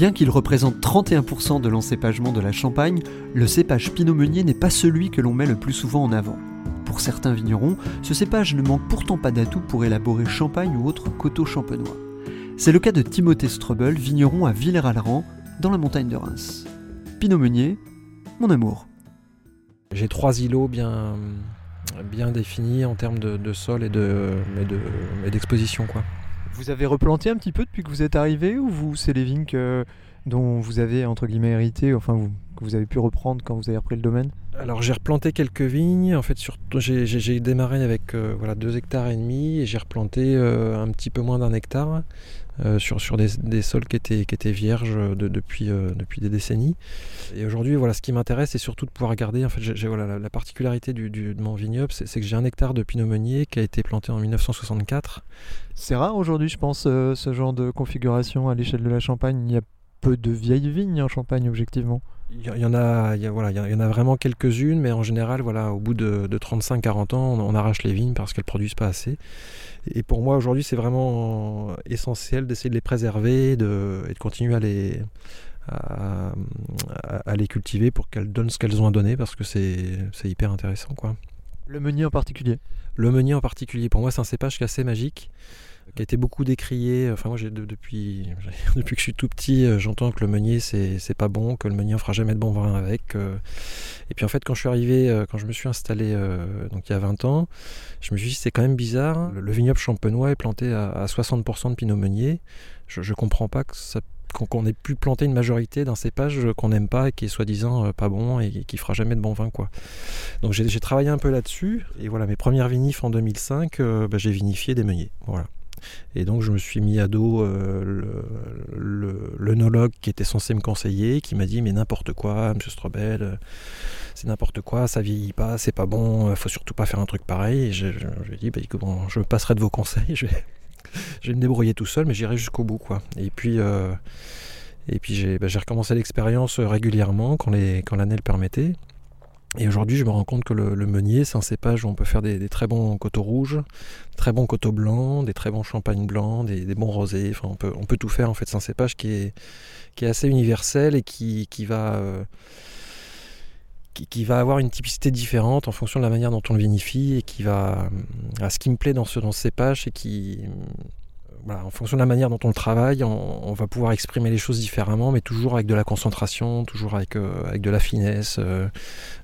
Bien qu'il représente 31% de l'encépagement de la Champagne, le cépage Pinot Meunier n'est pas celui que l'on met le plus souvent en avant. Pour certains vignerons, ce cépage ne manque pourtant pas d'atouts pour élaborer champagne ou autres coteaux champenois. C'est le cas de Timothée Strobel, vigneron à Villers-Alran, dans la montagne de Reims. Pinot Meunier, mon amour. J'ai trois îlots bien, bien définis en termes de, sol et d'exposition. De, vous avez replanté un petit peu depuis que vous êtes arrivé ou vous, c'est les vignes dont vous avez entre guillemets hérité, enfin vous, que vous avez pu reprendre quand vous avez repris le domaine? Alors j'ai replanté quelques vignes. En fait, j'ai démarré avec euh, voilà, 2 hectares et demi et j'ai replanté euh, un petit peu moins d'un hectare. Euh, sur, des, sols qui étaient, vierges depuis, depuis des décennies. Et aujourd'hui, voilà, ce qui m'intéresse, c'est surtout de pouvoir garder. En fait, j'ai, la, particularité du, de mon vignoble, c'est, que j'ai un hectare de pinot meunier qui a été planté en 1964. C'est rare aujourd'hui, je pense, ce genre de configuration à l'échelle de la Champagne. Il y a peu de vieilles vignes en Champagne, objectivement. Il y, en a, voilà, il y en a vraiment quelques-unes, mais en général, voilà, au bout de, 35-40 ans, on, arrache les vignes parce qu'elles produisent pas assez. Et pour moi, aujourd'hui, c'est vraiment essentiel d'essayer de les préserver de, et de continuer à les, à, les cultiver pour qu'elles donnent ce qu'elles ont à donner parce que c'est hyper intéressant. Quoi. Le meunier en particulier? Le meunier en particulier, pour moi, c'est un cépage qui est assez magique qui a été beaucoup décrié. Enfin, moi, depuis, que je suis tout petit, euh, j'entends que le meunier, c'est pas bon, que le meunier ne fera jamais de bon vin avec. Et puis, en fait, quand je suis arrivé, euh, quand je me suis installé donc il y a 20 ans, je me suis dit, c'est quand même bizarre. Le, vignoble champenois est planté à, 60% de pinot meunier. Je ne comprends pas qu'on ait pu planter une majorité d'un cépage qu'on n'aime pas et qui est soi-disant euh, pas bon et qui fera jamais de bon vin quoi. Donc j'ai travaillé un peu là-dessus et voilà mes premières vinifs en 2005, bah, j'ai vinifié des meuniers. Voilà. Et donc je me suis mis à dos euh, l'œnologue qui était censé me conseiller, qui m'a dit mais n'importe quoi, monsieur Strobel, euh, c'est n'importe quoi, ça vieillit pas, c'est pas bon, faut surtout pas faire un truc pareil. Et je, lui ai dit bah, bon, je passerai de vos conseils, je vais, me débrouiller tout seul, mais j'irai jusqu'au bout quoi. Et puis euh, puis bah, j'ai recommencé l'expérience régulièrement quand l'année le permettait. Et aujourd'hui, je me rends compte que le, meunier, c'est un cépage où on peut faire des, très bons coteaux rouges, très bons coteaux blancs, des très bons champagnes blancs, des, bons rosés. Enfin, on peut, tout faire en fait. C'est un cépage qui est, assez universel et qui, va, euh, qui, va avoir une typicité différente en fonction de la manière dont on le vinifie et qui va. À ce qui me plaît dans ce, dans ce cépage, c'est qui en fonction de la manière dont on le travaille, on, va pouvoir exprimer les choses différemment, mais toujours avec de la concentration, toujours avec, euh, avec de la finesse. Euh,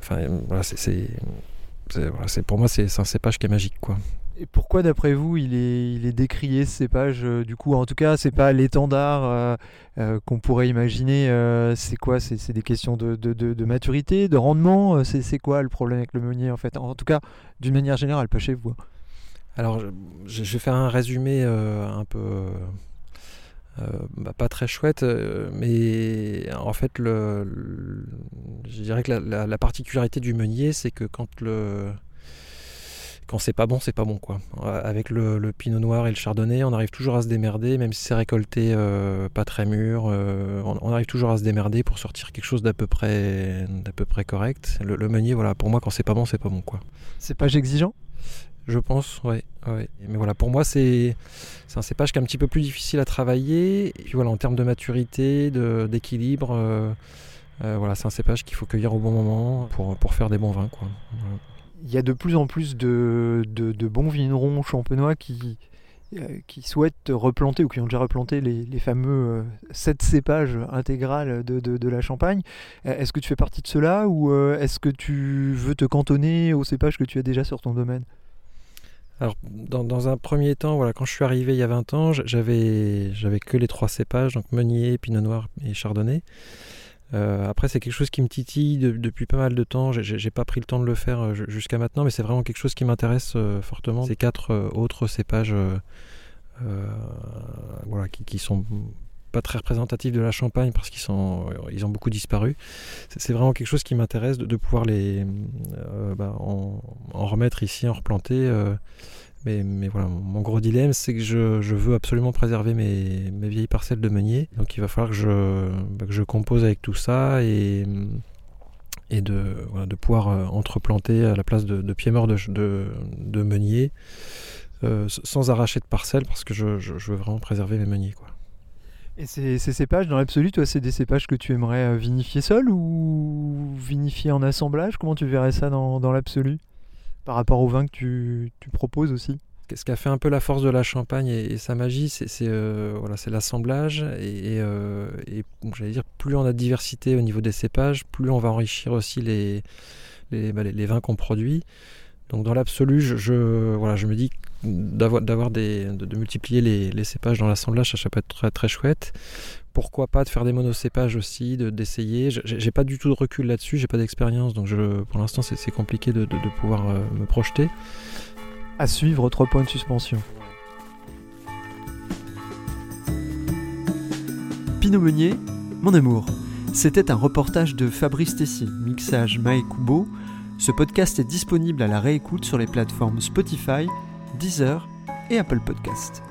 enfin, c'est, pour moi, c'est, un cépage qui est magique. Quoi. Et pourquoi, d'après vous, il est, il est décrié ce cépage euh, Du coup, en tout cas, c'est pas l'étendard qu'on pourrait imaginer. c'est quoi? C'est, des questions de, de, de, maturité, de rendement c'est, quoi le problème avec le meunier, en fait? En tout cas, d'une manière générale, pas chez vous. Alors, je, vais faire un résumé euh, un peu. Euh, bah, pas très chouette, euh, mais en fait, le, je dirais que la, particularité du meunier, c'est que quand le. Quand c'est pas bon, c'est pas bon quoi. Avec le, pinot noir et le chardonnay, on arrive toujours à se démerder, même si c'est récolté pas très mûr, on, arrive toujours à se démerder pour sortir quelque chose d'à peu près, d'à peu près correct. Le, le, meunier, voilà, pour moi, quand c'est pas bon, c'est pas bon quoi. C'est pas exigeant? Je pense, ouais, Mais voilà, pour moi, c'est un cépage qui est un petit peu plus difficile à travailler. Et puis voilà, en termes de maturité, d'équilibre, euh, euh, voilà, c'est un cépage qu'il faut cueillir au bon moment pour, pour faire des bons vins. Quoi. Il y a de plus en plus de, de, bons vignerons champenois qui, euh, qui souhaitent replanter ou qui ont déjà replanté les, les fameux 7 cépages intégrales de, de, la Champagne. Est-ce que tu fais partie de cela ou est-ce que tu veux te cantonner aux cépages que tu as déjà sur ton domaine? Alors, dans, un premier temps, voilà, quand je suis arrivé il y a 20 ans, j'avais, j'avais que les trois cépages, donc Meunier, Pinot Noir et Chardonnay. Euh, après, c'est quelque chose qui me titille depuis pas mal de temps. J'ai pas pris le temps de le faire euh, jusqu'à maintenant, mais c'est vraiment quelque chose qui m'intéresse euh, fortement. Ces quatre autres cépages, voilà, qui, qui, sont pas très représentatifs de la Champagne parce qu'ils sont, ils ont beaucoup disparu. C'est vraiment quelque chose qui m'intéresse de, pouvoir les bah, en, remettre ici, en replanter. Mais, voilà, mon gros dilemme, c'est que je, veux absolument préserver mes, vieilles parcelles de meunier. Donc il va falloir que je, bah, compose avec tout ça et, de, de pouvoir euh, entreplanter à la place de, pieds morts de, de, meunier euh, sans arracher de parcelles parce que je, veux vraiment préserver mes meuniers. Et ces, cépages, dans l'absolu, toi, c'est des cépages que tu aimerais euh, vinifier seul ou vinifier en assemblage? Comment tu verrais ça dans, dans l'absolu? Par rapport au vin que tu, proposes aussi? Ce qui a fait un peu la force de la Champagne et, sa magie, c'est euh, voilà, l'assemblage. Et, euh, j'allais dire, plus on a de diversité au niveau des cépages, plus on va enrichir aussi les, les, bah, vins qu'on produit. Donc dans l'absolu, je, voilà, je me dis d'avoir des de, multiplier les, cépages dans l'assemblage, ça, peut être très, très chouette pourquoi pas de faire des monocépages aussi, d'essayer. De, j'ai pas du tout de recul là-dessus, j'ai pas d'expérience, donc je, pour l'instant c'est compliqué de, pouvoir euh, me projeter. À suivre, trois points de suspension. Pinot Meunier, mon amour. C'était un reportage de Fabrice Tessier, mixage Mae Kubo. Ce podcast est disponible à la réécoute sur les plateformes Spotify, Deezer et Apple Podcast.